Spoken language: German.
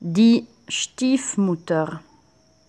Die Stiefmutter.